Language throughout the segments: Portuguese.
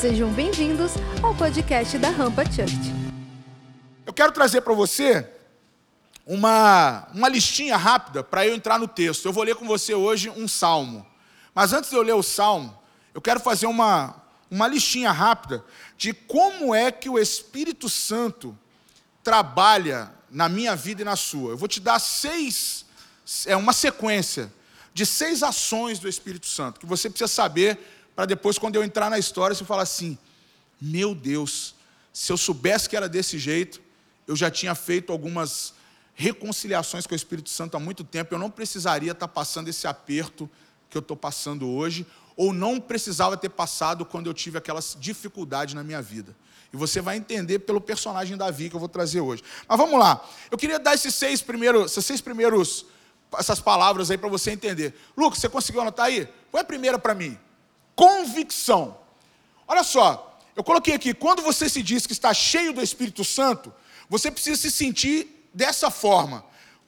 Sejam bem-vindos ao podcast da Rampa Church. Eu quero trazer para você uma, uma listinha rápida para eu entrar no texto. Eu vou ler com você hoje um salmo. Mas antes de eu ler o salmo, eu quero fazer uma, uma listinha rápida de como é que o Espírito Santo trabalha na minha vida e na sua. Eu vou te dar seis, é uma sequência de seis ações do Espírito Santo que você precisa saber para depois, quando eu entrar na história, você falar assim: meu Deus, se eu soubesse que era desse jeito, eu já tinha feito algumas reconciliações com o Espírito Santo há muito tempo, eu não precisaria estar passando esse aperto que eu estou passando hoje, ou não precisava ter passado quando eu tive aquela dificuldade na minha vida. E você vai entender pelo personagem Davi que eu vou trazer hoje. Mas vamos lá. Eu queria dar esses seis primeiros, esses seis primeiros, essas palavras aí para você entender. Lucas, você conseguiu anotar aí? Põe a primeira para mim. Convicção. Olha só, eu coloquei aqui, quando você se diz que está cheio do Espírito Santo, você precisa se sentir dessa forma.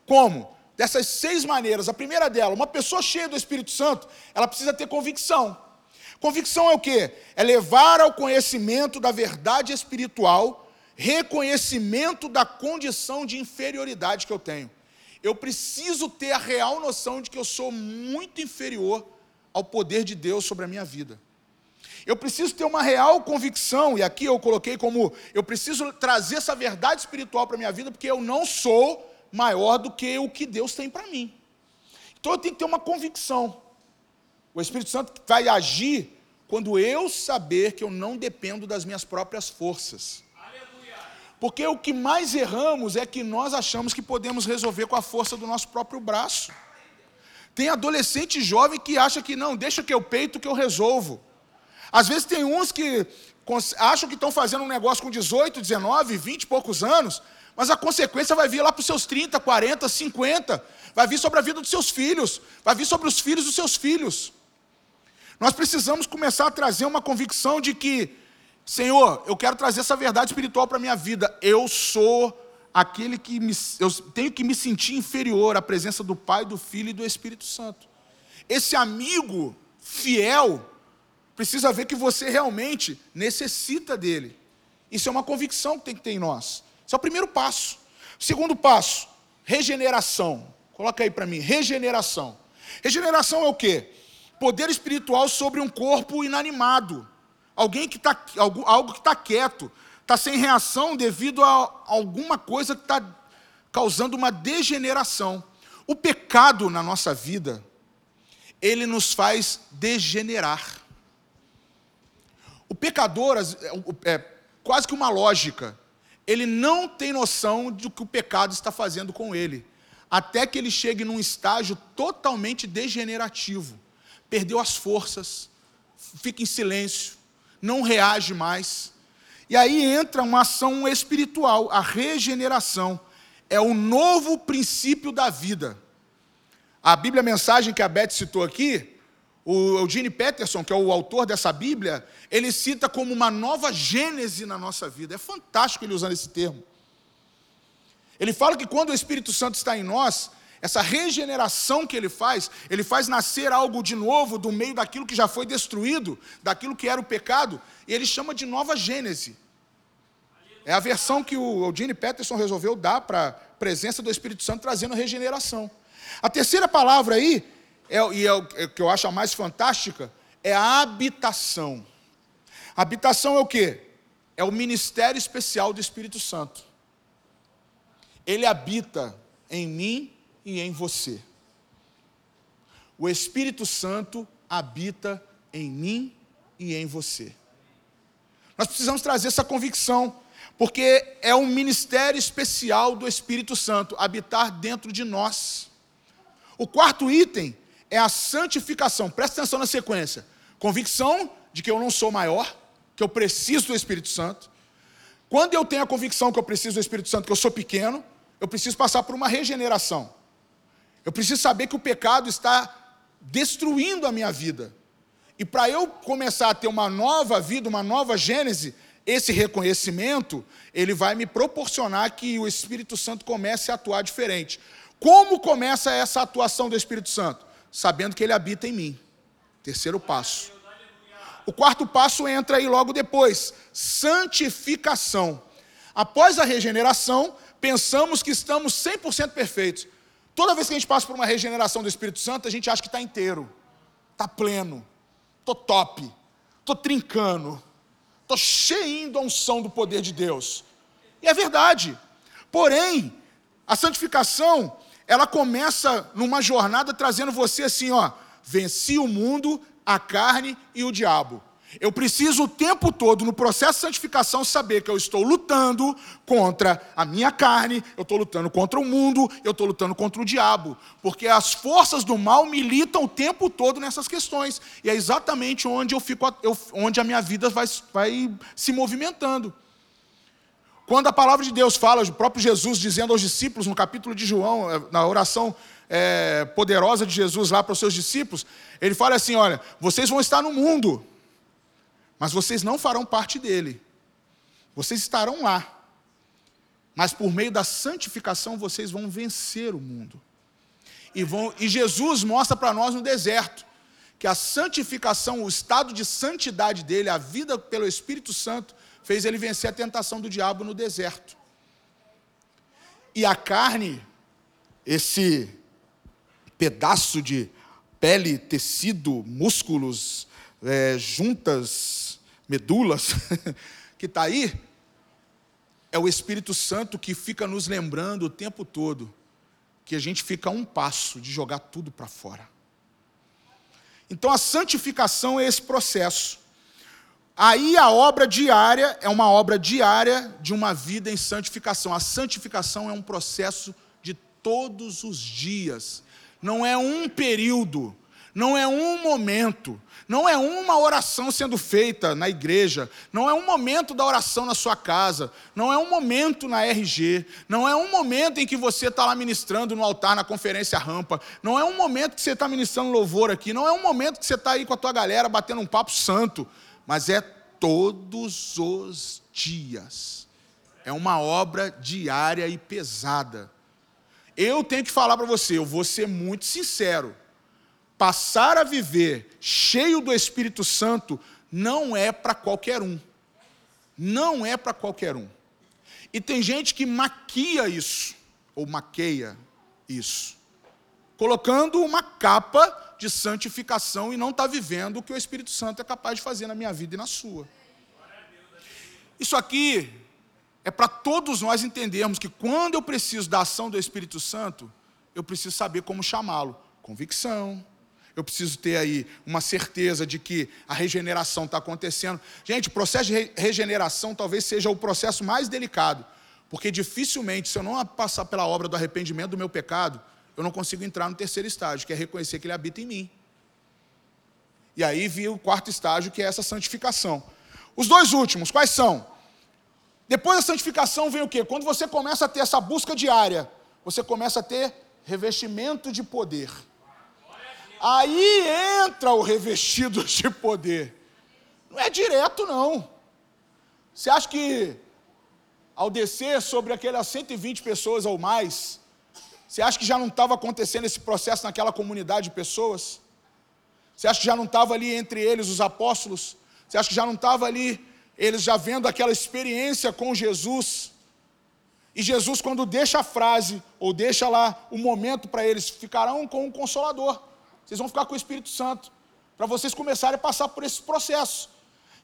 Como? Dessas seis maneiras. A primeira dela, uma pessoa cheia do Espírito Santo, ela precisa ter convicção. Convicção é o quê? É levar ao conhecimento da verdade espiritual, reconhecimento da condição de inferioridade que eu tenho. Eu preciso ter a real noção de que eu sou muito inferior ao poder de Deus sobre a minha vida. Eu preciso ter uma real convicção, e aqui eu coloquei como eu preciso trazer essa verdade espiritual para a minha vida, porque eu não sou maior do que o que Deus tem para mim. Então eu tenho que ter uma convicção. O Espírito Santo vai agir quando eu saber que eu não dependo das minhas próprias forças. Porque o que mais erramos é que nós achamos que podemos resolver com a força do nosso próprio braço. Tem adolescente jovem que acha que não, deixa que eu peito que eu resolvo. Às vezes tem uns que acham que estão fazendo um negócio com 18, 19, 20 e poucos anos, mas a consequência vai vir lá para os seus 30, 40, 50, vai vir sobre a vida dos seus filhos, vai vir sobre os filhos dos seus filhos. Nós precisamos começar a trazer uma convicção de que, Senhor, eu quero trazer essa verdade espiritual para a minha vida. Eu sou aquele que me, eu tenho que me sentir inferior à presença do Pai, do Filho e do Espírito Santo. Esse amigo fiel precisa ver que você realmente necessita dele. Isso é uma convicção que tem que ter em nós. Esse é o primeiro passo. Segundo passo, regeneração. Coloca aí para mim, regeneração. Regeneração é o quê? poder espiritual sobre um corpo inanimado. Alguém que está algo, algo que está quieto, está sem reação devido a alguma coisa que está causando uma degeneração. O pecado na nossa vida, ele nos faz degenerar. O pecador é, é quase que uma lógica. Ele não tem noção do que o pecado está fazendo com ele, até que ele chegue num estágio totalmente degenerativo perdeu as forças, fica em silêncio, não reage mais. E aí entra uma ação espiritual, a regeneração. É o novo princípio da vida. A Bíblia Mensagem que a Beth citou aqui, o Eugene Peterson, que é o autor dessa Bíblia, ele cita como uma nova gênese na nossa vida. É fantástico ele usando esse termo. Ele fala que quando o Espírito Santo está em nós, essa regeneração que ele faz, ele faz nascer algo de novo do meio daquilo que já foi destruído, daquilo que era o pecado, e ele chama de nova gênese. É a versão que o Eugene Peterson resolveu dar para a presença do Espírito Santo, trazendo regeneração. A terceira palavra aí, é, e é o é que eu acho a mais fantástica, é a habitação. Habitação é o quê? É o ministério especial do Espírito Santo. Ele habita em mim e em você. O Espírito Santo habita em mim e em você. Nós precisamos trazer essa convicção, porque é um ministério especial do Espírito Santo habitar dentro de nós. O quarto item é a santificação. Presta atenção na sequência. Convicção de que eu não sou maior, que eu preciso do Espírito Santo. Quando eu tenho a convicção que eu preciso do Espírito Santo, que eu sou pequeno, eu preciso passar por uma regeneração. Eu preciso saber que o pecado está destruindo a minha vida. E para eu começar a ter uma nova vida, uma nova gênese, esse reconhecimento, ele vai me proporcionar que o Espírito Santo comece a atuar diferente. Como começa essa atuação do Espírito Santo? Sabendo que ele habita em mim. Terceiro passo. o quarto passo entra aí logo depois: santificação. Após a regeneração, pensamos que estamos 100% perfeitos. Toda vez que a gente passa por uma regeneração do Espírito Santo, a gente acha que está inteiro, está pleno, estou top, estou trincando, estou cheio da unção do poder de Deus. E é verdade. Porém, a santificação, ela começa numa jornada trazendo você assim, ó, venci o mundo, a carne e o diabo. Eu preciso o tempo todo, no processo de santificação, saber que eu estou lutando contra a minha carne, eu estou lutando contra o mundo, eu estou lutando contra o diabo. Porque as forças do mal militam o tempo todo nessas questões. E é exatamente onde eu fico, onde a minha vida vai, vai se movimentando. Quando a palavra de Deus fala, o próprio Jesus dizendo aos discípulos, no capítulo de João, eh, na oração é, poderosa de Jesus lá para os seus discípulos, ele fala assim: olha, vocês vão estar no mundo, mas vocês não farão parte dele. Vocês estarão lá. Mas por meio da santificação vocês vão vencer o mundo. E, vão, e Jesus mostra para nós no deserto que a santificação, o estado de santidade dele, a vida pelo Espírito Santo, fez ele vencer a tentação do diabo no deserto. E a carne, esse pedaço de pele, tecido, músculos, é, juntas, medulas, que está aí, é o Espírito Santo que fica nos lembrando o tempo todo que a gente fica a um passo de jogar tudo para fora. Então a santificação é esse processo. Aí a obra diária é uma obra diária de uma vida em santificação. A santificação é um processo de todos os dias. Não é um período, não é um momento, não é uma oração sendo feita na igreja, não é um momento da oração na sua casa, não é um momento na RG, não é um momento em que você está lá ministrando no altar, na conferência rampa, não é um momento que você está ministrando louvor aqui, não é um momento que você está aí com a tua galera batendo um papo santo mas é todos os dias. É uma obra diária e pesada. Eu tenho que falar para você, eu vou ser muito sincero. Passar a viver cheio do Espírito Santo não é para qualquer um. Não é para qualquer um. E tem gente que maquia isso, ou maqueia isso, colocando uma capa de santificação e não está vivendo o que o Espírito Santo é capaz de fazer na minha vida e na sua. Isso aqui é para todos nós entendermos que quando eu preciso da ação do Espírito Santo, eu preciso saber como chamá-lo. Convicção. Eu preciso ter aí uma certeza de que a regeneração está acontecendo. Gente, o processo de regeneração talvez seja o processo mais delicado, porque dificilmente, se eu não passar pela obra do arrependimento do meu pecado, eu não consigo entrar no terceiro estágio, que é reconhecer que Ele habita em mim. E aí vi o quarto estágio, que é essa santificação. Os dois últimos, quais são? Depois da santificação vem o quê? Quando você começa a ter essa busca diária, você começa a ter revestimento de poder. Aí entra o revestido de poder. Não é direto, não. Você acha que ao descer sobre aquelas 120 pessoas ou mais, você acha que já não estava acontecendo esse processo naquela comunidade de pessoas? Você acha que já não estava ali entre eles os apóstolos? Você acha que já não estava ali eles já vendo aquela experiência com Jesus? E Jesus, quando deixa a frase, ou deixa lá o momento para eles, ficarão com o Consolador. Vocês vão ficar com o Espírito Santo. Para vocês começarem a passar por esse processo.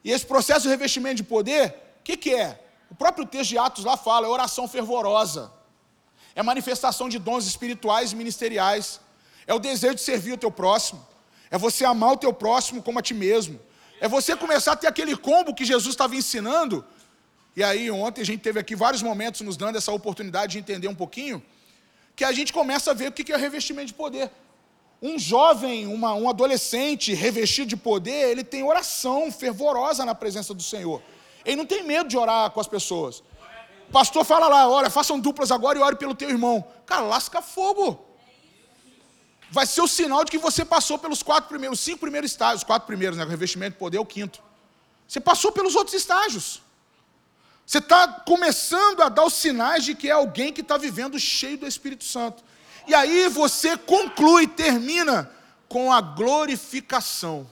E esse processo de revestimento de poder, o que, que é? O próprio texto de Atos lá fala, é oração fervorosa é manifestação de dons espirituais e ministeriais, é o desejo de servir o teu próximo, é você amar o teu próximo como a ti mesmo, é você começar a ter aquele combo que Jesus estava ensinando. E aí, ontem a gente teve aqui vários momentos nos dando essa oportunidade de entender um pouquinho, que a gente começa a ver o que é revestimento de poder. Um jovem, uma, um adolescente revestido de poder, ele tem oração fervorosa na presença do Senhor. Ele não tem medo de orar com as pessoas. O pastor fala lá, olha, façam duplas agora e ore pelo teu irmão. Cara, lasca fogo. Vai ser o sinal de que você passou pelos quatro primeiros, cinco primeiros estágios, os quatro primeiros, né? O revestimento de poder é o quinto. Você passou pelos outros estágios. Você está começando a dar os sinais de que é alguém que está vivendo cheio do Espírito Santo. E aí você conclui, termina com a glorificação.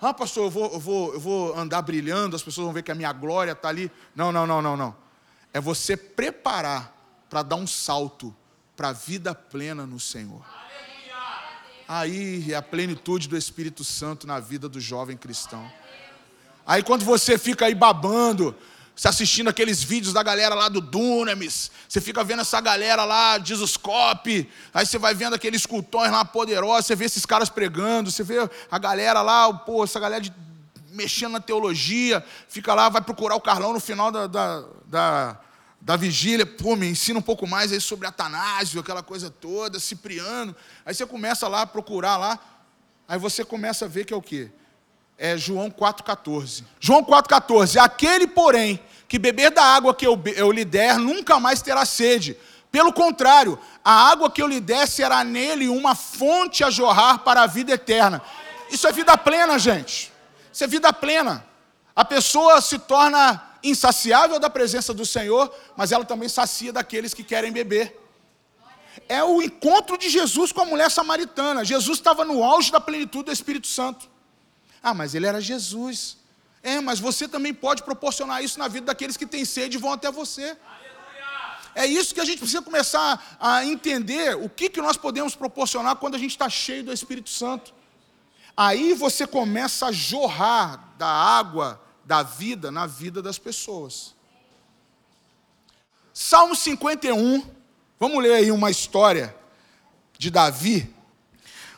Ah, pastor, eu vou, eu vou, eu vou andar brilhando, as pessoas vão ver que a minha glória está ali. Não, não, não, não, não. É você preparar para dar um salto para a vida plena no Senhor. Aí é a plenitude do Espírito Santo na vida do jovem cristão. Aí quando você fica aí babando, se assistindo aqueles vídeos da galera lá do Dunamis, você fica vendo essa galera lá, Jesuscope, aí você vai vendo aqueles cultões lá poderosos, você vê esses caras pregando, você vê a galera lá, pô, essa galera de, mexendo na teologia, fica lá, vai procurar o Carlão no final da, da, da da vigília, pô, me ensina um pouco mais aí sobre Atanásio, aquela coisa toda, Cipriano. Aí você começa lá a procurar lá, aí você começa a ver que é o quê? É João 4,14. João 4,14. Aquele, porém, que beber da água que eu, eu lhe der, nunca mais terá sede. Pelo contrário, a água que eu lhe der será nele uma fonte a jorrar para a vida eterna. Isso é vida plena, gente. Isso é vida plena. A pessoa se torna insaciável da presença do Senhor, mas ela também sacia daqueles que querem beber. É o encontro de Jesus com a mulher samaritana. Jesus estava no auge da plenitude do Espírito Santo. Ah, mas ele era Jesus. É, mas você também pode proporcionar isso na vida daqueles que têm sede e vão até você. É isso que a gente precisa começar a entender o que, que nós podemos proporcionar quando a gente está cheio do Espírito Santo. Aí você começa a jorrar da água da vida na vida das pessoas. Salmo 51, vamos ler aí uma história de Davi.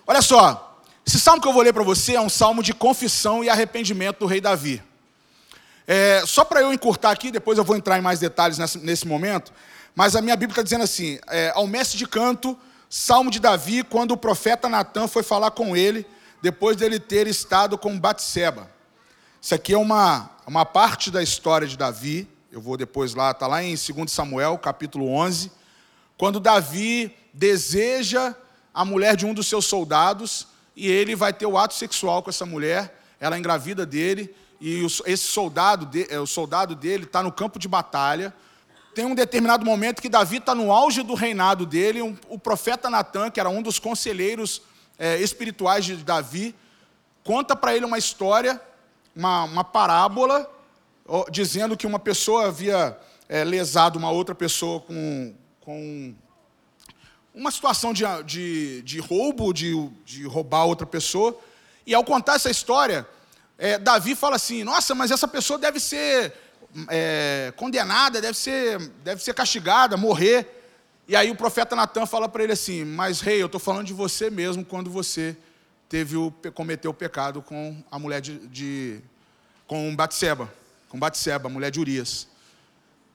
Olha só, esse salmo que eu vou ler para você é um salmo de confissão e arrependimento do rei Davi. É, só para eu encurtar aqui, depois eu vou entrar em mais detalhes nesse, nesse momento, mas a minha Bíblia está dizendo assim: é, ao mestre de canto, salmo de Davi, quando o profeta Natan foi falar com ele, depois dele ter estado com Batseba. Isso aqui é uma, uma parte da história de Davi. Eu vou depois lá, está lá em 2 Samuel, capítulo 11. Quando Davi deseja a mulher de um dos seus soldados e ele vai ter o ato sexual com essa mulher, ela engravida dele e esse soldado, é, o soldado dele está no campo de batalha. Tem um determinado momento que Davi está no auge do reinado dele, um, o profeta Natan, que era um dos conselheiros é, espirituais de Davi, conta para ele uma história uma, uma parábola dizendo que uma pessoa havia é, lesado uma outra pessoa com, com uma situação de, de, de roubo, de, de roubar outra pessoa. E ao contar essa história, é, Davi fala assim: Nossa, mas essa pessoa deve ser é, condenada, deve ser, deve ser castigada, morrer. E aí o profeta Natan fala para ele assim: Mas rei, eu estou falando de você mesmo quando você teve o, cometeu o pecado com a mulher de, de com Batseba, com Batseba, mulher de Urias.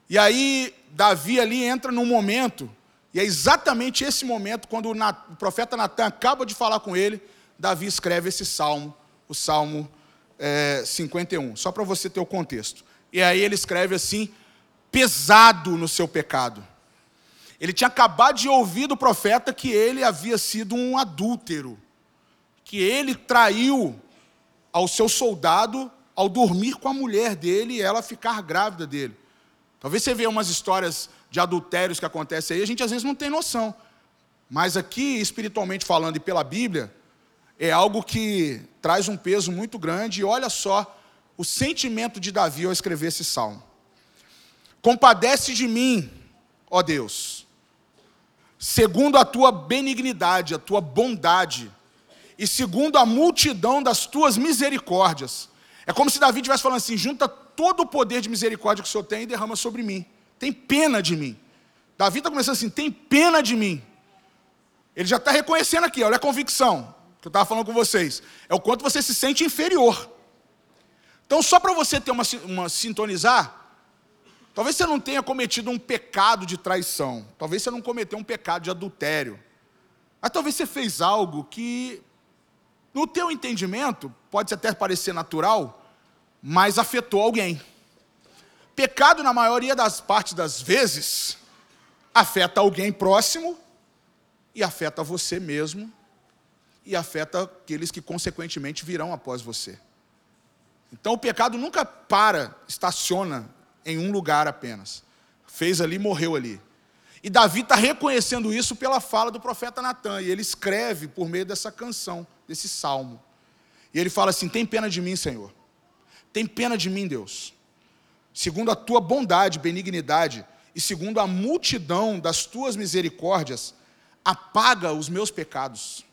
E aí Davi ali entra num momento, e é exatamente esse momento quando o, profeta Natan acaba de falar com ele, Davi escreve esse salmo, o Salmo é, 51, só para você ter o contexto. E aí ele escreve assim, pesado no seu pecado. Ele tinha acabado de ouvir do profeta que ele havia sido um adúltero que ele traiu ao seu soldado ao dormir com a mulher dele e ela ficar grávida dele. Talvez você veja umas histórias de adultérios que acontecem aí, a gente às vezes não tem noção. Mas aqui, espiritualmente falando e pela Bíblia, é algo que traz um peso muito grande. E olha só o sentimento de Davi ao escrever esse salmo. Compadece de mim, ó Deus, segundo a tua benignidade, a tua bondade e segundo a multidão das tuas misericórdias. É como se Davi estivesse falando assim: junta todo o poder de misericórdia que o Senhor tem e derrama sobre mim. Tem pena de mim. Davi está começando assim: tem pena de mim. Ele já está reconhecendo aqui, olha a convicção que eu estava falando com vocês. É o quanto você se sente inferior. Então, só para você ter uma, uma sintonizar, talvez você não tenha cometido um pecado de traição, talvez você não cometeu um pecado de adultério, mas talvez você fez algo que no teu entendimento, pode até parecer natural, mas afetou alguém. Pecado, na maioria das partes das vezes, afeta alguém próximo e afeta você mesmo e afeta aqueles que consequentemente virão após você. Então o pecado nunca para, estaciona em um lugar apenas. Fez ali, morreu ali. E Davi está reconhecendo isso pela fala do profeta Natan, e ele escreve por meio dessa canção desse salmo. E ele fala assim: Tem pena de mim, Senhor. Tem pena de mim, Deus. Segundo a tua bondade, benignidade, e segundo a multidão das tuas misericórdias, apaga os meus pecados,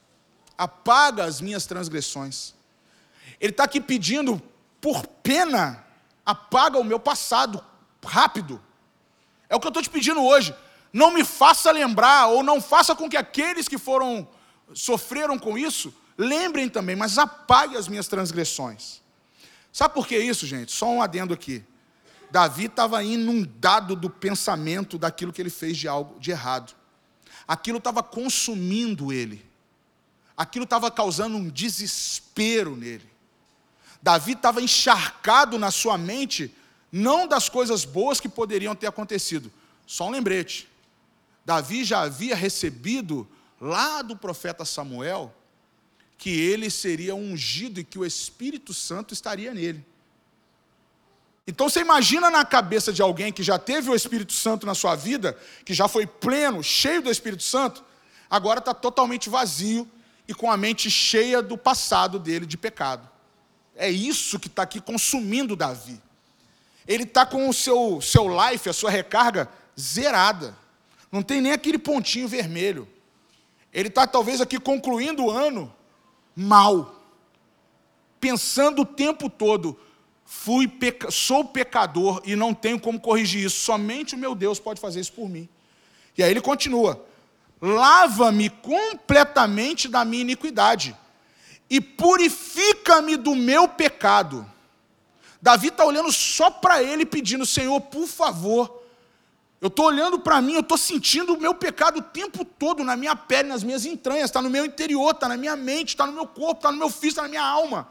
apaga as minhas transgressões. Ele está aqui pedindo, por pena, apaga o meu passado, rápido. É o que eu estou te pedindo hoje. Não me faça lembrar, ou não faça com que aqueles que foram, sofreram com isso, lembrem também, mas apague as minhas transgressões. Sabe por que isso, gente? Só um adendo aqui. Davi estava inundado do pensamento daquilo que ele fez de algo de errado. Aquilo estava consumindo ele. Aquilo estava causando um desespero nele. Davi estava encharcado na sua mente, não das coisas boas que poderiam ter acontecido. Só um lembrete. Davi já havia recebido lá do profeta Samuel que ele seria ungido e que o Espírito Santo estaria nele. Então você imagina na cabeça de alguém que já teve o Espírito Santo na sua vida, que já foi pleno, cheio do Espírito Santo, agora está totalmente vazio e com a mente cheia do passado dele de pecado. É isso que está aqui consumindo Davi. Ele está com o seu, seu life, a sua recarga, zerada. Não tem nem aquele pontinho vermelho. Ele está talvez aqui concluindo o ano mal, pensando o tempo todo fui peca... sou pecador e não tenho como corrigir isso. Somente o meu Deus pode fazer isso por mim. E aí ele continua: lava-me completamente da minha iniquidade e purifica-me do meu pecado. Davi está olhando só para ele, pedindo: Senhor, por favor. Eu estou olhando para mim, eu estou sentindo o meu pecado o tempo todo na minha pele, nas minhas entranhas, está no meu interior, está na minha mente, está no meu corpo, está no meu físico, está na minha alma.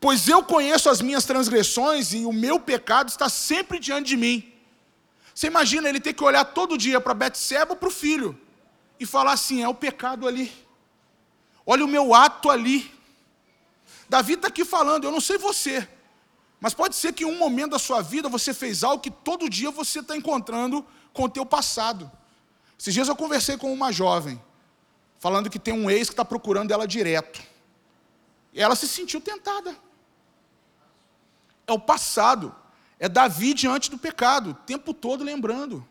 Pois eu conheço as minhas transgressões e o meu pecado está sempre diante de mim. Você imagina ele ter que olhar todo dia para Betseba ou para o filho e falar assim: é o pecado ali. Olha o meu ato ali. Davi está aqui falando, eu não sei você, mas pode ser que em um momento da sua vida você fez algo que todo dia você está encontrando com o teu passado. Esses dias eu conversei com uma jovem, falando que tem um ex que está procurando ela direto. E ela se sentiu tentada é o passado. É Davi diante do pecado, o tempo todo lembrando.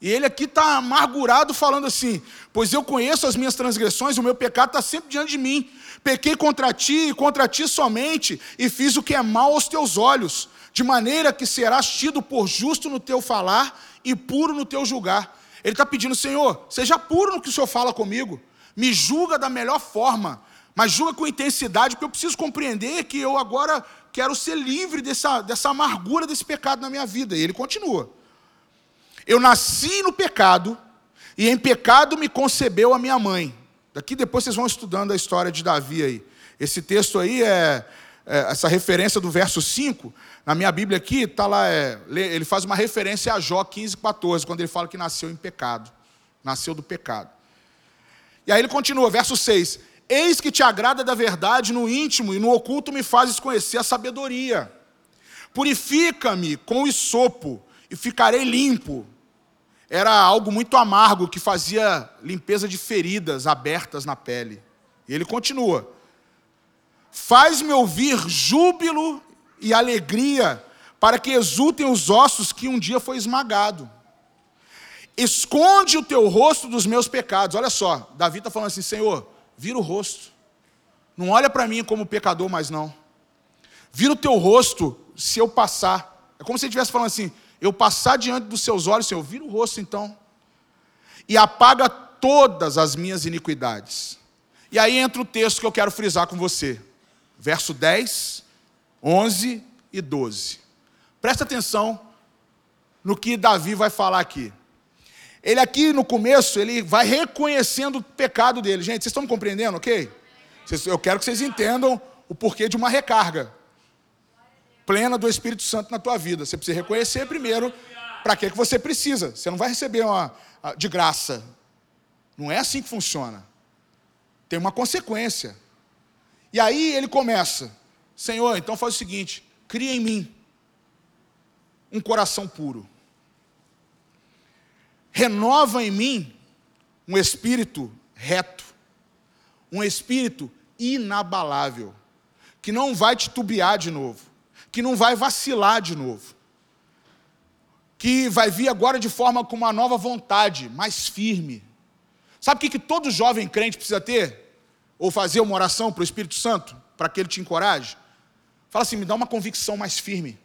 E ele aqui está amargurado, falando assim: Pois eu conheço as minhas transgressões, o meu pecado está sempre diante de mim. Pequei contra ti e contra ti somente, e fiz o que é mal aos teus olhos, de maneira que serás tido por justo no teu falar e puro no teu julgar. Ele está pedindo, Senhor, seja puro no que o Senhor fala comigo, me julga da melhor forma, mas julga com intensidade, porque eu preciso compreender que eu agora quero ser livre dessa, dessa amargura desse pecado na minha vida. E ele continua. Eu nasci no pecado, e em pecado me concebeu a minha mãe. Daqui depois vocês vão estudando a história de Davi aí. Esse texto aí é, é essa referência do verso 5, na minha Bíblia aqui, está lá, é, ele faz uma referência a Jó 15, 14, quando ele fala que nasceu em pecado. Nasceu do pecado. E aí ele continua, verso 6. Eis que te agrada da verdade no íntimo e no oculto me fazes conhecer a sabedoria. Purifica-me com o isopo e ficarei limpo. Era algo muito amargo que fazia limpeza de feridas abertas na pele. E ele continua: Faz-me ouvir júbilo e alegria, para que exultem os ossos que um dia foi esmagado. Esconde o teu rosto dos meus pecados. Olha só, Davi está falando assim: Senhor, vira o rosto. Não olha para mim como pecador mais não. Vira o teu rosto se eu passar. É como se ele estivesse falando assim: eu passar diante dos seus olhos, Senhor, vira o rosto então. E apaga todas as minhas iniquidades. E aí entra o texto que eu quero frisar com você. Verso 10, 11 e 12. Presta atenção no que Davi vai falar aqui. Ele aqui no começo, ele vai reconhecendo o pecado dele. Gente, vocês estão me compreendendo, ok? Eu quero que vocês entendam o porquê de uma recarga plena do Espírito Santo na tua vida. Você precisa reconhecer primeiro para que, que você precisa. Você não vai receber uma de graça. Não é assim que funciona. Tem uma consequência. E aí ele começa: Senhor, então faz o seguinte: cria em mim um coração puro renova em mim um espírito reto, um espírito inabalável, que não vai titubear de novo, que não vai vacilar de novo, que vai vir agora de forma com uma nova vontade, mais firme. Sabe o que, que todo jovem crente precisa ter? Ou fazer uma oração para o Espírito Santo, para que ele te encoraje? Fala assim: me dá uma convicção mais firme.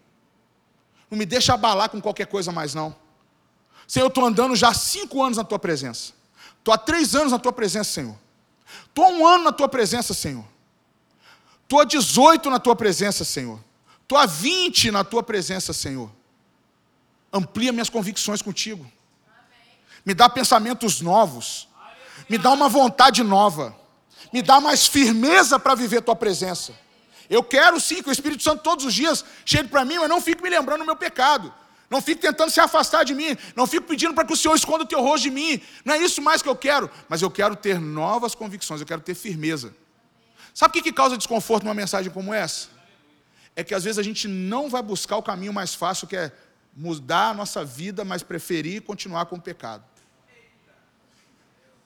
Não me deixa abalar com qualquer coisa mais, não. Senhor, eu estou andando já há cinco anos na tua presença. Estou há três anos na tua presença, Senhor. Estou há um ano na tua presença, Senhor. Estou há 18 na tua presença, Senhor. Estou há 20 na tua presença, Senhor. Amplia minhas convicções contigo. Me dá pensamentos novos. Me dá uma vontade nova. Me dá mais firmeza para viver a tua presença. Eu quero sim que o Espírito Santo todos os dias chegue para mim, mas não fique me lembrando do meu pecado. Não fique tentando se afastar de mim. Não fique pedindo para que o Senhor esconda o teu rosto de mim. Não é isso mais que eu quero. Mas eu quero ter novas convicções, eu quero ter firmeza. Sabe o que, que causa desconforto numa mensagem como essa? É que às vezes a gente não vai buscar o caminho mais fácil, que é mudar a nossa vida, mas preferir continuar com o pecado.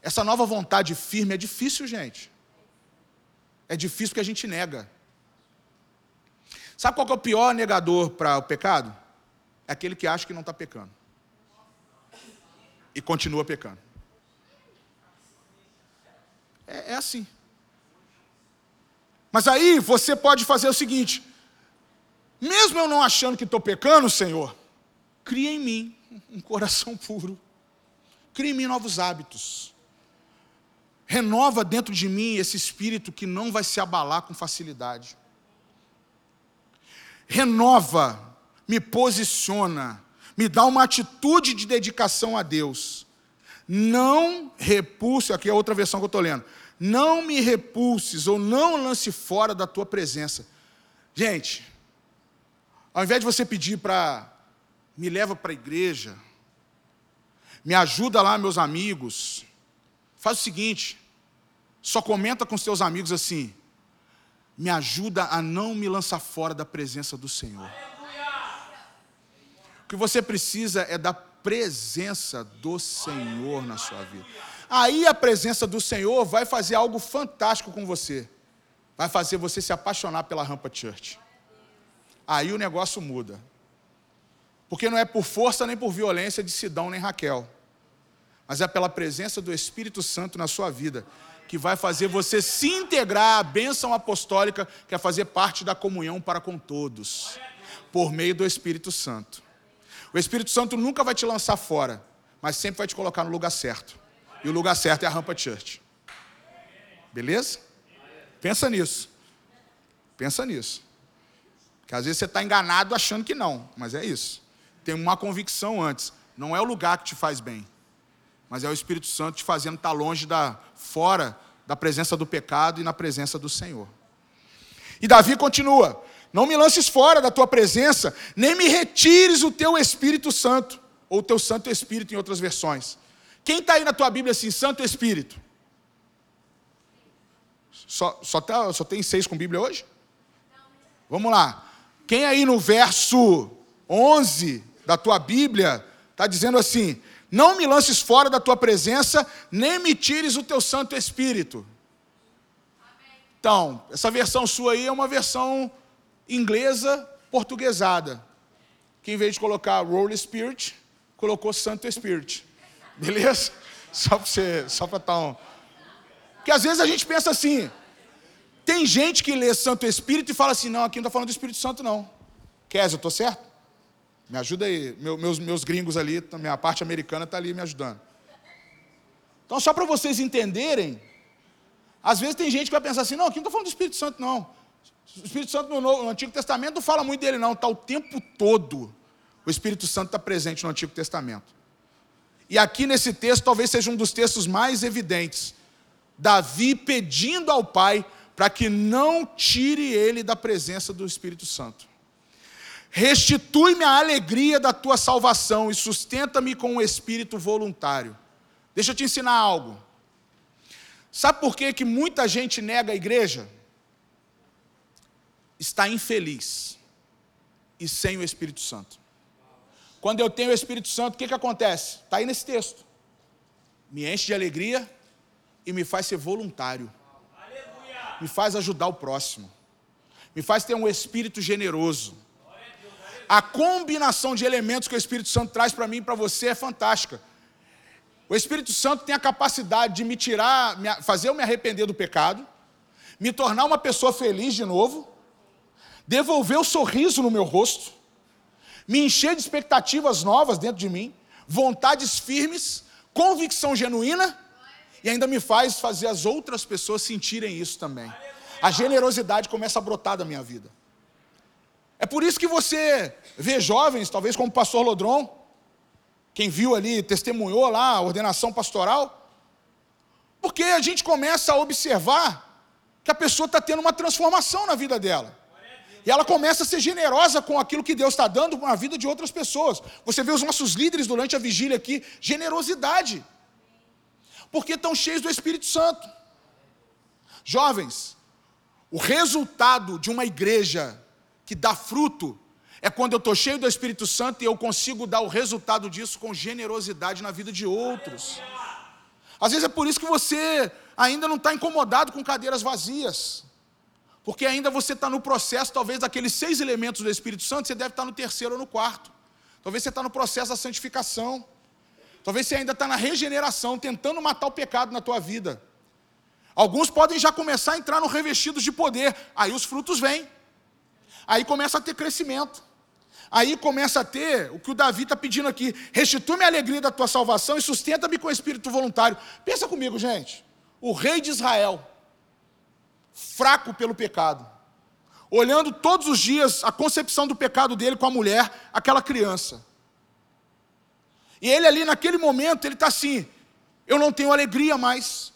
Essa nova vontade firme é difícil, gente. É difícil porque a gente nega. Sabe qual é o pior negador para o pecado? É aquele que acha que não está pecando. E continua pecando. É, é assim. Mas aí você pode fazer o seguinte: mesmo eu não achando que estou pecando, Senhor, cria em mim um coração puro, cria em mim novos hábitos, renova dentro de mim esse espírito que não vai se abalar com facilidade renova, me posiciona, me dá uma atitude de dedicação a Deus. Não repulse, aqui é outra versão que eu estou lendo. Não me repulses ou não lance fora da tua presença. Gente, ao invés de você pedir para me leva para a igreja, me ajuda lá, meus amigos, faz o seguinte: só comenta com seus amigos assim: me ajuda a não me lançar fora da presença do Senhor. Que você precisa é da presença do Senhor na sua vida. Aí a presença do Senhor vai fazer algo fantástico com você. Vai fazer você se apaixonar pela Rampa Church. Aí o negócio muda. Porque não é por força nem por violência de Sidão nem Raquel, mas é pela presença do Espírito Santo na sua vida que vai fazer você se integrar à bênção apostólica, que é fazer parte da comunhão para com todos, por meio do Espírito Santo. O Espírito Santo nunca vai te lançar fora, mas sempre vai te colocar no lugar certo. E o lugar certo é a Rampa Church. Beleza? Pensa nisso. Pensa nisso. Que às vezes você está enganado achando que não, mas é isso. Tem uma convicção antes. Não é o lugar que te faz bem, mas é o Espírito Santo te fazendo estar longe da fora da presença do pecado e na presença do Senhor. E Davi continua: Não me lances fora da tua presença, nem me retires o teu Espírito Santo, ou o teu Santo Espírito em outras versões. Quem está aí na tua Bíblia assim, Santo Espírito? Só, só, tá, só tem seis com Bíblia hoje? Vamos lá. Quem aí no verso 11 da tua Bíblia está dizendo assim: não me lances fora da tua presença, nem me tires o teu Santo Espírito. Então, essa versão sua aí é uma versão inglesa portuguesada. Que em vez de colocar Holy Spirit, colocou Santo Spirit. Beleza? Só para você, só para estar um. Porque às vezes a gente pensa assim, tem gente que lê Santo Espírito e fala assim, não, aqui não está falando do Espírito Santo, não. Kézia, eu estou certo? Me ajuda aí. Meu, meus, meus gringos ali, minha parte americana está ali me ajudando. Então, só para vocês entenderem, às vezes tem gente que vai pensar assim, não, aqui não estou falando do Espírito Santo, não. O Espírito Santo no, no Antigo Testamento não fala muito dele, não. Está o tempo todo. O Espírito Santo está presente no Antigo Testamento. E aqui nesse texto, talvez seja um dos textos mais evidentes. Davi pedindo ao Pai para que não tire ele da presença do Espírito Santo. Restitui-me a alegria da tua salvação e sustenta-me com um espírito voluntário. Deixa eu te ensinar algo. Sabe por que, que muita gente nega a igreja? Está infeliz e sem o Espírito Santo. Quando eu tenho o Espírito Santo, o que, que acontece? Está aí nesse texto. Me enche de alegria e me faz ser voluntário. Aleluia. me faz ajudar o próximo, me faz ter um espírito generoso. A combinação de elementos que o Espírito Santo traz para mim e para você é fantástica. O Espírito Santo tem a capacidade de me tirar, fazer eu me arrepender do pecado, me tornar uma pessoa feliz de novo, devolver o sorriso no meu rosto, me encher de expectativas novas dentro de mim, vontades firmes, convicção genuína e ainda me faz fazer as outras pessoas sentirem isso também. A generosidade começa a brotar da minha vida. É por isso que você vê jovens, talvez como o pastor Lodron, quem viu ali, testemunhou lá a ordenação pastoral, porque a gente começa a observar que a pessoa está tendo uma transformação na vida dela. E ela começa a ser generosa com aquilo que Deus está dando na vida de outras pessoas. Você vê os nossos líderes durante a vigília aqui, generosidade porque estão cheios do Espírito Santo. Jovens, o resultado de uma igreja que dá fruto é quando eu estou cheio do Espírito Santo e eu consigo dar o resultado disso com generosidade na vida de outros. Às vezes é por isso que você ainda não está incomodado com cadeiras vazias. Porque ainda você está no processo, talvez, daqueles seis elementos do Espírito Santo, você deve estar no terceiro ou no quarto. Talvez você está no processo da santificação. Talvez você ainda está na regeneração, tentando matar o pecado na tua vida. Alguns podem já começar a entrar no revestidos de poder, aí os frutos vêm. Aí começa a ter crescimento. Aí começa a ter o que o Davi está pedindo aqui: restitui-me a alegria da tua salvação e sustenta-me com o espírito voluntário. Pensa comigo, gente. O rei de Israel, fraco pelo pecado, olhando todos os dias a concepção do pecado dele com a mulher, aquela criança. E ele ali naquele momento, ele está assim: eu não tenho alegria mais.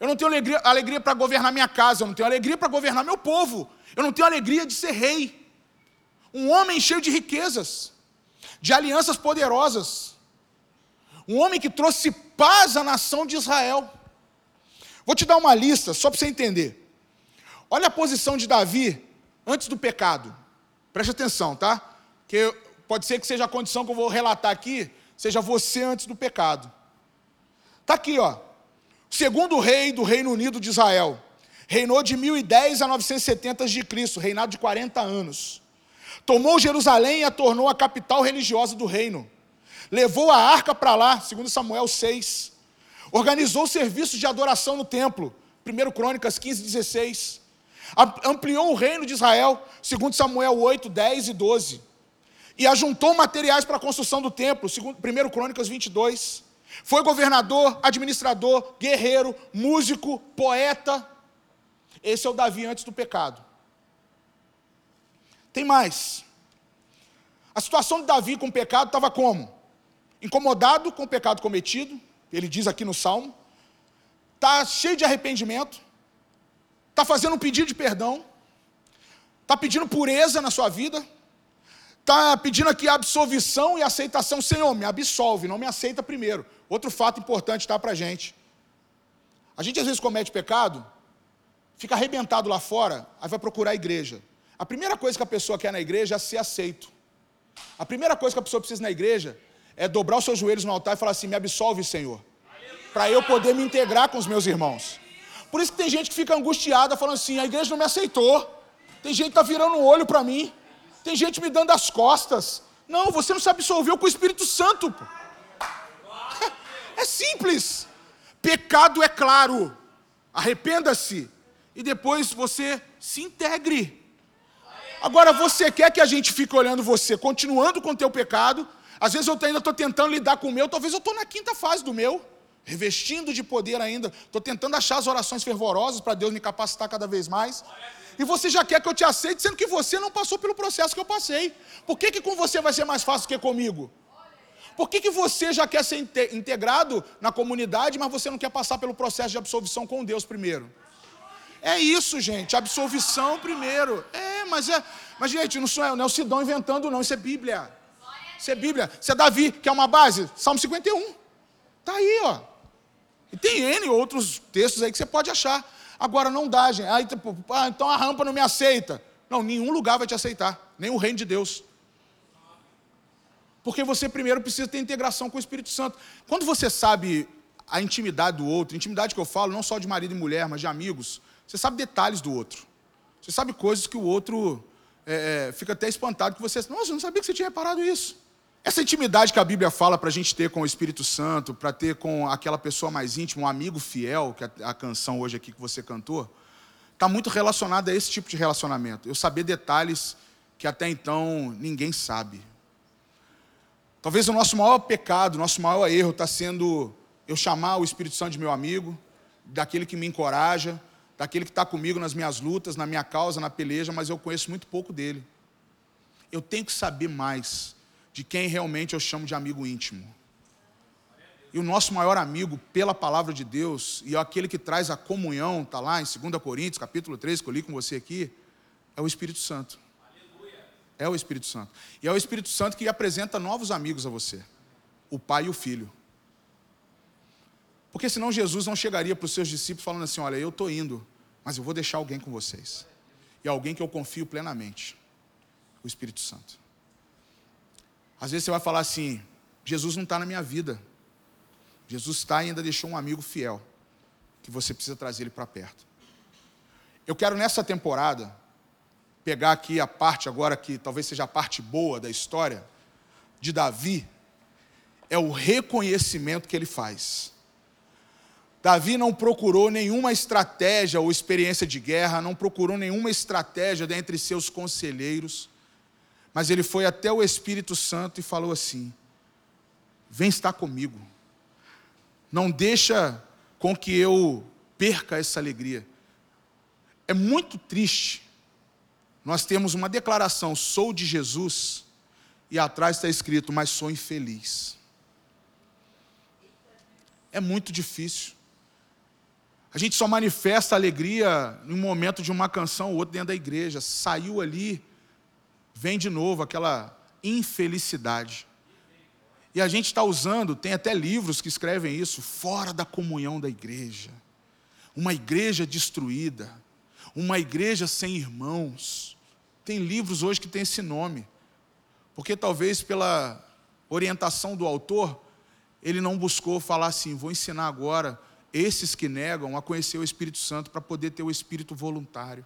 Eu não tenho alegria, alegria para governar minha casa, eu não tenho alegria para governar meu povo, eu não tenho alegria de ser rei. Um homem cheio de riquezas, de alianças poderosas, um homem que trouxe paz à nação de Israel. Vou te dar uma lista, só para você entender. Olha a posição de Davi antes do pecado. Preste atenção, tá? Que pode ser que seja a condição que eu vou relatar aqui, seja você antes do pecado. Está aqui, ó. Segundo rei do Reino Unido de Israel. Reinou de 1010 a 970 de Cristo, reinado de 40 anos. Tomou Jerusalém e a tornou a capital religiosa do reino. Levou a arca para lá, segundo Samuel 6. Organizou serviços de adoração no templo, 1 Crônicas 15, 16. Ampliou o reino de Israel, segundo Samuel 8, 10 e 12 e ajuntou materiais para a construção do templo, segundo 1 Crônicas 22. Foi governador, administrador, guerreiro, músico, poeta. Esse é o Davi antes do pecado. Tem mais. A situação de Davi com o pecado estava como? Incomodado com o pecado cometido, ele diz aqui no Salmo, está cheio de arrependimento, está fazendo um pedido de perdão, está pedindo pureza na sua vida, está pedindo aqui absolvição e aceitação. Senhor, me absolve, não me aceita primeiro. Outro fato importante está para a gente. A gente às vezes comete pecado, fica arrebentado lá fora, aí vai procurar a igreja. A primeira coisa que a pessoa quer na igreja é ser aceito. A primeira coisa que a pessoa precisa na igreja é dobrar os seus joelhos no altar e falar assim: me absolve, Senhor, para eu poder me integrar com os meus irmãos. Por isso que tem gente que fica angustiada, falando assim: a igreja não me aceitou. Tem gente que está virando um olho para mim. Tem gente me dando as costas. Não, você não se absolveu com o Espírito Santo. Pô. É simples. Pecado é claro. Arrependa-se. E depois você se integre. Agora você quer que a gente fique olhando você, continuando com o teu pecado. Às vezes eu ainda estou tentando lidar com o meu, talvez eu estou na quinta fase do meu, revestindo de poder ainda. Estou tentando achar as orações fervorosas para Deus me capacitar cada vez mais e você já quer que eu te aceite, sendo que você não passou pelo processo que eu passei. Por que, que com você vai ser mais fácil que comigo? Por que, que você já quer ser integrado na comunidade, mas você não quer passar pelo processo de absolvição com Deus primeiro? É isso, gente, absolvição primeiro. É, mas é, mas gente, não, sou, não é o Sidão inventando, não, isso é Bíblia. Isso é Bíblia. Isso é Davi, que é uma base, Salmo 51. Está aí, ó. E tem N outros textos aí que você pode achar. Agora não dá, gente. Aí, tipo, ah, então a rampa não me aceita. Não, nenhum lugar vai te aceitar, nem o reino de Deus. Porque você primeiro precisa ter integração com o Espírito Santo. Quando você sabe a intimidade do outro, intimidade que eu falo, não só de marido e mulher, mas de amigos, Você sabe detalhes do outro. Você sabe coisas que o outro é, é fica até espantado que você. Nossa, eu não sabia que você tinha reparado isso. Essa intimidade que a Bíblia fala para a gente ter com o Espírito Santo, para ter com aquela pessoa mais íntima, um amigo fiel, que é a canção hoje aqui que você cantou, está muito relacionada a esse tipo de relacionamento. Eu saber detalhes que até então ninguém sabe. Talvez o nosso maior pecado, nosso maior erro está sendo eu chamar o Espírito Santo de meu amigo, daquele que me encoraja, daquele que está comigo nas minhas lutas, na minha causa, na peleja, mas eu conheço muito pouco dele. Eu tenho que saber mais de quem realmente eu chamo de amigo íntimo. E o nosso maior amigo, pela palavra de Deus, e é aquele que traz a comunhão, está lá em 2 Coríntios, capítulo 3, que eu li com você aqui, é o Espírito Santo. É o Espírito Santo. E é o Espírito Santo que apresenta novos amigos a você: o Pai e o Filho. Porque senão Jesus não chegaria para os seus discípulos falando assim: Olha, eu estou indo, mas eu vou deixar alguém com vocês. E alguém que eu confio plenamente: o Espírito Santo. Às vezes você vai falar assim: Jesus não está na minha vida. Jesus está e ainda deixou um amigo fiel, que você precisa trazer ele para perto. Eu quero nessa temporada pegar aqui a parte agora que talvez seja a parte boa da história de Davi, é o reconhecimento que ele faz. Davi não procurou nenhuma estratégia ou experiência de guerra, não procurou nenhuma estratégia dentre seus conselheiros mas ele foi até o Espírito Santo e falou assim: Vem estar comigo. Não deixa com que eu perca essa alegria. É muito triste. Nós temos uma declaração: sou de Jesus, e atrás está escrito, mas sou infeliz. É muito difícil. A gente só manifesta alegria no momento de uma canção ou outra dentro da igreja. Saiu ali, vem de novo aquela infelicidade. E a gente está usando, tem até livros que escrevem isso, fora da comunhão da igreja. Uma igreja destruída, uma igreja sem irmãos. Tem livros hoje que tem esse nome. Porque talvez pela orientação do autor, ele não buscou falar assim: vou ensinar agora esses que negam a conhecer o Espírito Santo para poder ter o espírito voluntário,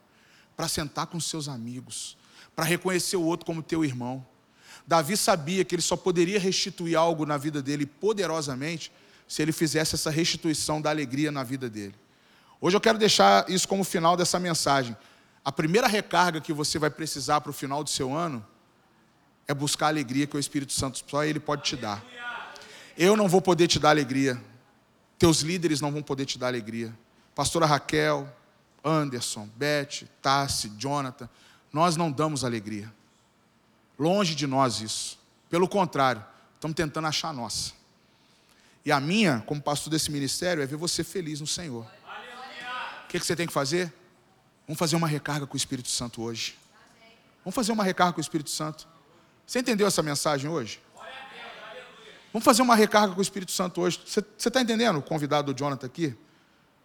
para sentar com seus amigos, para reconhecer o outro como teu irmão. Davi sabia que ele só poderia restituir algo na vida dele poderosamente se ele fizesse essa restituição da alegria na vida dele. Hoje eu quero deixar isso como final dessa mensagem. A primeira recarga que você vai precisar para o final do seu ano é buscar a alegria que o Espírito Santo só ele pode te dar. Eu não vou poder te dar alegria. Teus líderes não vão poder te dar alegria. Pastora Raquel, Anderson, Beth, Tassi, Jonathan, nós não damos alegria. Longe de nós isso. Pelo contrário, estamos tentando achar a nossa. E a minha, como pastor desse ministério, é ver você feliz no Senhor. O que, que você tem que fazer? Vamos fazer uma recarga com o Espírito Santo hoje. Vamos fazer uma recarga com o Espírito Santo. Você entendeu essa mensagem hoje? Vamos fazer uma recarga com o Espírito Santo hoje. Você está entendendo o convidado do Jonathan aqui?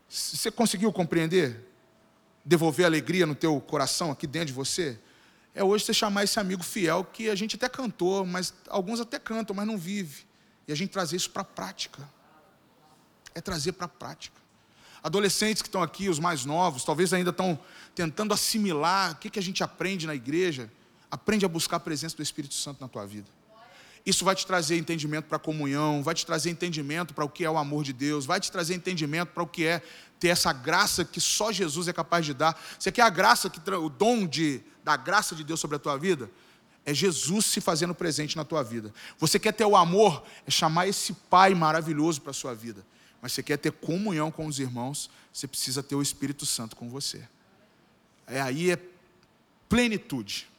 Você conseguiu compreender? Devolver alegria no teu coração, aqui dentro de você, é hoje você chamar esse amigo fiel que a gente até cantou, mas alguns até cantam, mas não vive. E a gente trazer isso para a prática. É trazer para a prática. Adolescentes que estão aqui, os mais novos, talvez ainda estão tentando assimilar o que, que a gente aprende na igreja. Aprende a buscar a presença do Espírito Santo na tua vida. Isso vai te trazer entendimento para a comunhão, vai te trazer entendimento para o que é o amor de Deus, vai te trazer entendimento para o que é ter essa graça que só Jesus é capaz de dar. Você quer a graça, que, o dom de, da graça de Deus sobre a tua vida? É Jesus se fazendo presente na tua vida. Você quer ter o amor? É chamar esse Pai maravilhoso para a sua vida. Mas você quer ter comunhão com os irmãos? Você precisa ter o Espírito Santo com você. É aí é plenitude.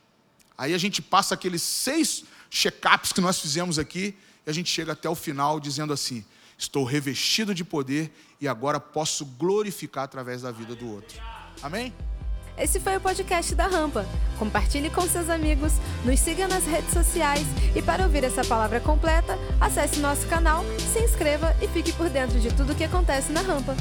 Aí a gente passa aqueles seis check-ups que nós fizemos aqui, e a gente chega até o final dizendo assim: estou revestido de poder e agora posso glorificar através da vida do outro. Amém? Esse foi o podcast da Rampa. Compartilhe com seus amigos, nos siga nas redes sociais e para ouvir essa palavra completa, acesse nosso canal, se inscreva e fique por dentro de tudo o que acontece na Rampa.